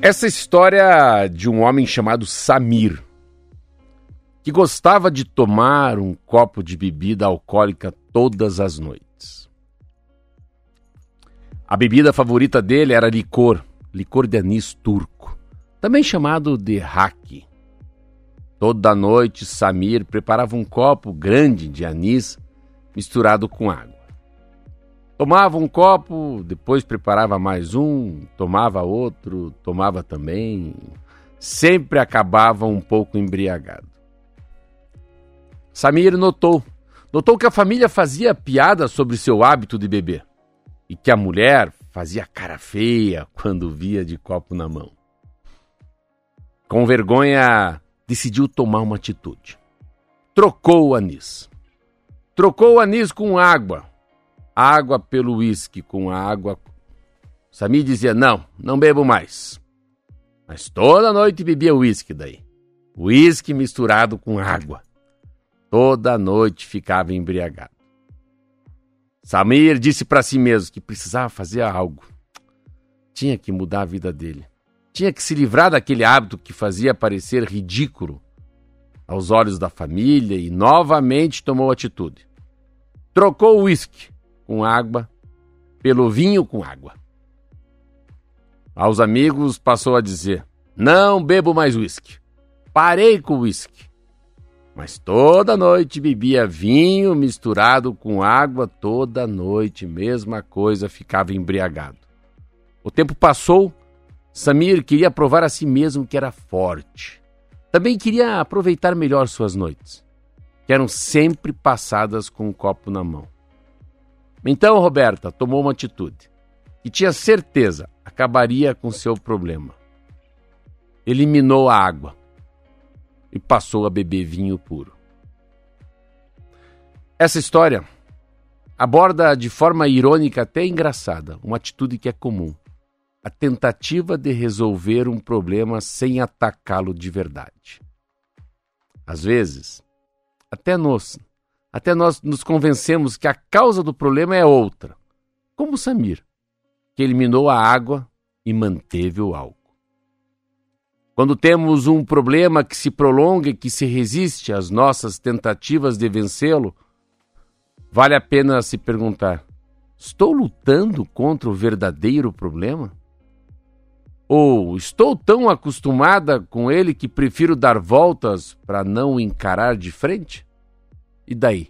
Essa história de um homem chamado Samir, que gostava de tomar um copo de bebida alcoólica todas as noites. A bebida favorita dele era licor, licor de anis turco, também chamado de haki. Toda noite, Samir preparava um copo grande de anis misturado com água. Tomava um copo, depois preparava mais um, tomava outro, tomava também. Sempre acabava um pouco embriagado. Samir notou. Notou que a família fazia piada sobre seu hábito de beber e que a mulher fazia cara feia quando via de copo na mão. Com vergonha, decidiu tomar uma atitude. Trocou o anis. Trocou o anis com água água pelo uísque com água. Sami dizia: Não, não bebo mais. Mas toda noite bebia uísque daí. Uísque misturado com água. Toda noite ficava embriagado. Samir disse para si mesmo que precisava fazer algo. Tinha que mudar a vida dele. Tinha que se livrar daquele hábito que fazia parecer ridículo aos olhos da família e novamente tomou atitude. Trocou o uísque com água pelo vinho com água. Aos amigos passou a dizer: Não bebo mais uísque. Parei com o uísque. Mas toda noite bebia vinho misturado com água, toda noite, mesma coisa, ficava embriagado. O tempo passou, Samir queria provar a si mesmo que era forte. Também queria aproveitar melhor suas noites, que eram sempre passadas com um copo na mão. Então Roberta tomou uma atitude e tinha certeza acabaria com seu problema. Eliminou a água e passou a beber vinho puro. Essa história aborda de forma irônica até engraçada uma atitude que é comum: a tentativa de resolver um problema sem atacá-lo de verdade. Às vezes, até nós até nós nos convencemos que a causa do problema é outra, como Samir, que eliminou a água e manteve o álcool. Quando temos um problema que se prolonga e que se resiste às nossas tentativas de vencê-lo, vale a pena se perguntar: estou lutando contra o verdadeiro problema? Ou estou tão acostumada com ele que prefiro dar voltas para não encarar de frente? E daí?